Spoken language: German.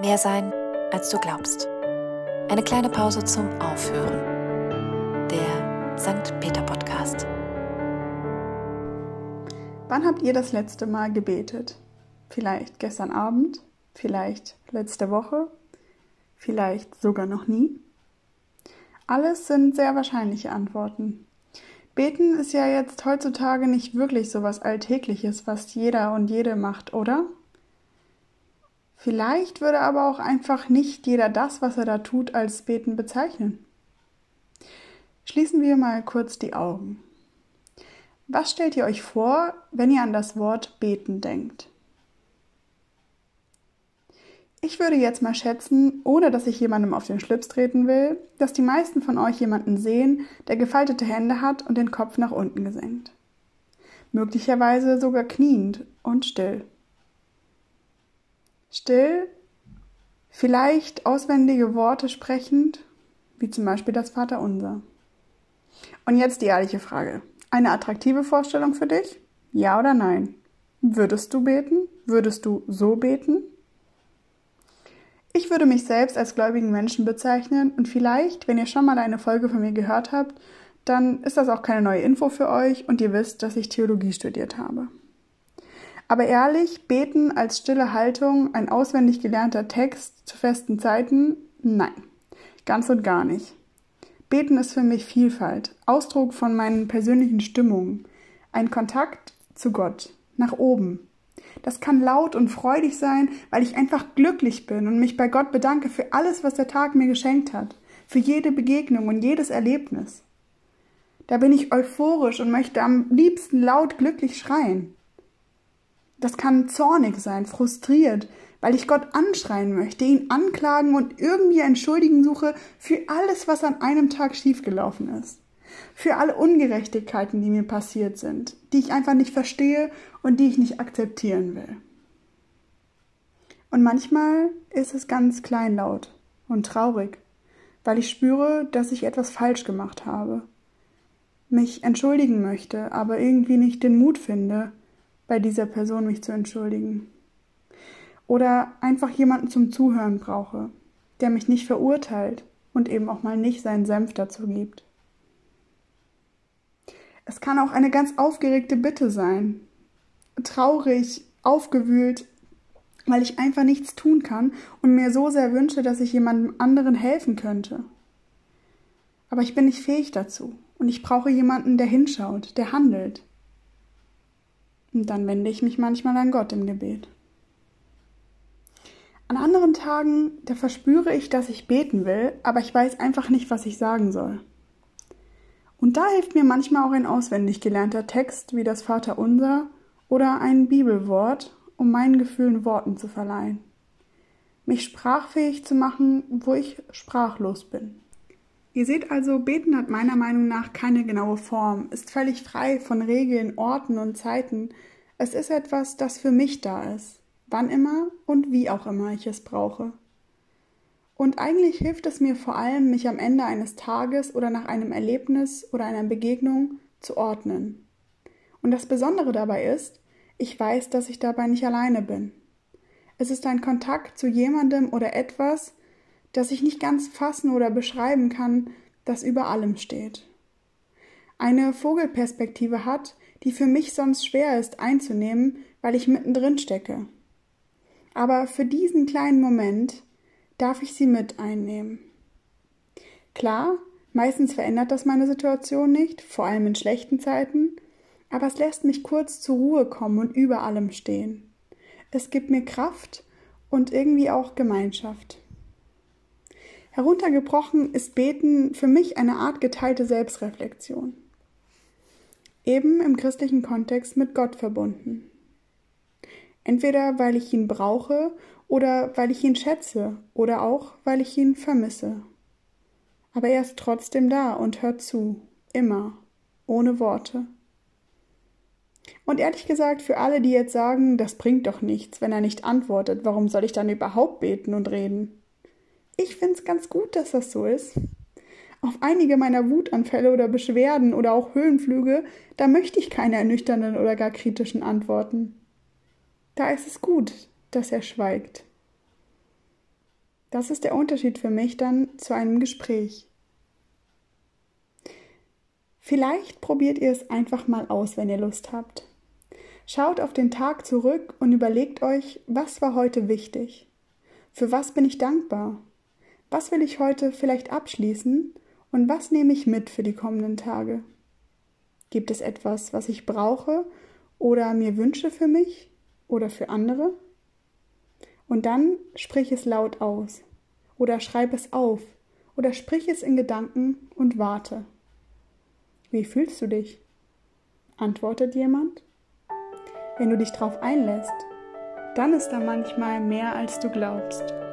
Mehr sein, als du glaubst. Eine kleine Pause zum Aufhören. Der St. Peter Podcast. Wann habt ihr das letzte Mal gebetet? Vielleicht gestern Abend, vielleicht letzte Woche, vielleicht sogar noch nie? Alles sind sehr wahrscheinliche Antworten. Beten ist ja jetzt heutzutage nicht wirklich so was Alltägliches, was jeder und jede macht, oder? Vielleicht würde aber auch einfach nicht jeder das, was er da tut, als Beten bezeichnen. Schließen wir mal kurz die Augen. Was stellt ihr euch vor, wenn ihr an das Wort beten denkt? Ich würde jetzt mal schätzen, ohne dass ich jemandem auf den Schlips treten will, dass die meisten von euch jemanden sehen, der gefaltete Hände hat und den Kopf nach unten gesenkt. Möglicherweise sogar kniend und still. Still, vielleicht auswendige Worte sprechend, wie zum Beispiel das Vaterunser. Und jetzt die ehrliche Frage. Eine attraktive Vorstellung für dich? Ja oder nein? Würdest du beten? Würdest du so beten? Ich würde mich selbst als gläubigen Menschen bezeichnen und vielleicht, wenn ihr schon mal eine Folge von mir gehört habt, dann ist das auch keine neue Info für euch und ihr wisst, dass ich Theologie studiert habe. Aber ehrlich, beten als stille Haltung, ein auswendig gelernter Text zu festen Zeiten? Nein, ganz und gar nicht. Beten ist für mich Vielfalt, Ausdruck von meinen persönlichen Stimmungen, ein Kontakt zu Gott, nach oben. Das kann laut und freudig sein, weil ich einfach glücklich bin und mich bei Gott bedanke für alles, was der Tag mir geschenkt hat, für jede Begegnung und jedes Erlebnis. Da bin ich euphorisch und möchte am liebsten laut glücklich schreien. Das kann zornig sein, frustriert, weil ich Gott anschreien möchte, ihn anklagen und irgendwie entschuldigen suche für alles, was an einem Tag schiefgelaufen ist. Für alle Ungerechtigkeiten, die mir passiert sind, die ich einfach nicht verstehe und die ich nicht akzeptieren will. Und manchmal ist es ganz kleinlaut und traurig, weil ich spüre, dass ich etwas falsch gemacht habe, mich entschuldigen möchte, aber irgendwie nicht den Mut finde, bei dieser Person mich zu entschuldigen. Oder einfach jemanden zum Zuhören brauche, der mich nicht verurteilt und eben auch mal nicht seinen Senf dazu gibt. Es kann auch eine ganz aufgeregte Bitte sein, traurig, aufgewühlt, weil ich einfach nichts tun kann und mir so sehr wünsche, dass ich jemandem anderen helfen könnte. Aber ich bin nicht fähig dazu und ich brauche jemanden, der hinschaut, der handelt. Und dann wende ich mich manchmal an Gott im Gebet. An anderen Tagen, da verspüre ich, dass ich beten will, aber ich weiß einfach nicht, was ich sagen soll. Und da hilft mir manchmal auch ein auswendig gelernter Text wie das Vaterunser oder ein Bibelwort, um meinen Gefühlen Worten zu verleihen. Mich sprachfähig zu machen, wo ich sprachlos bin. Ihr seht also, Beten hat meiner Meinung nach keine genaue Form, ist völlig frei von Regeln, Orten und Zeiten. Es ist etwas, das für mich da ist, wann immer und wie auch immer ich es brauche. Und eigentlich hilft es mir vor allem, mich am Ende eines Tages oder nach einem Erlebnis oder einer Begegnung zu ordnen. Und das Besondere dabei ist, ich weiß, dass ich dabei nicht alleine bin. Es ist ein Kontakt zu jemandem oder etwas, das ich nicht ganz fassen oder beschreiben kann, das über allem steht. Eine Vogelperspektive hat, die für mich sonst schwer ist einzunehmen, weil ich mittendrin stecke. Aber für diesen kleinen Moment darf ich sie mit einnehmen. Klar, meistens verändert das meine Situation nicht, vor allem in schlechten Zeiten, aber es lässt mich kurz zur Ruhe kommen und über allem stehen. Es gibt mir Kraft und irgendwie auch Gemeinschaft. Heruntergebrochen ist Beten für mich eine Art geteilte Selbstreflexion. Eben im christlichen Kontext mit Gott verbunden. Entweder weil ich ihn brauche oder weil ich ihn schätze oder auch weil ich ihn vermisse. Aber er ist trotzdem da und hört zu, immer, ohne Worte. Und ehrlich gesagt, für alle, die jetzt sagen, das bringt doch nichts, wenn er nicht antwortet, warum soll ich dann überhaupt beten und reden? Ich finde es ganz gut, dass das so ist. Auf einige meiner Wutanfälle oder Beschwerden oder auch Höhenflüge, da möchte ich keine ernüchternden oder gar kritischen Antworten. Da ist es gut, dass er schweigt. Das ist der Unterschied für mich dann zu einem Gespräch. Vielleicht probiert ihr es einfach mal aus, wenn ihr Lust habt. Schaut auf den Tag zurück und überlegt euch, was war heute wichtig? Für was bin ich dankbar? Was will ich heute vielleicht abschließen und was nehme ich mit für die kommenden Tage? Gibt es etwas, was ich brauche oder mir wünsche für mich oder für andere? Und dann sprich es laut aus oder schreib es auf oder sprich es in Gedanken und warte. Wie fühlst du dich? Antwortet jemand? Wenn du dich darauf einlässt, dann ist da manchmal mehr, als du glaubst.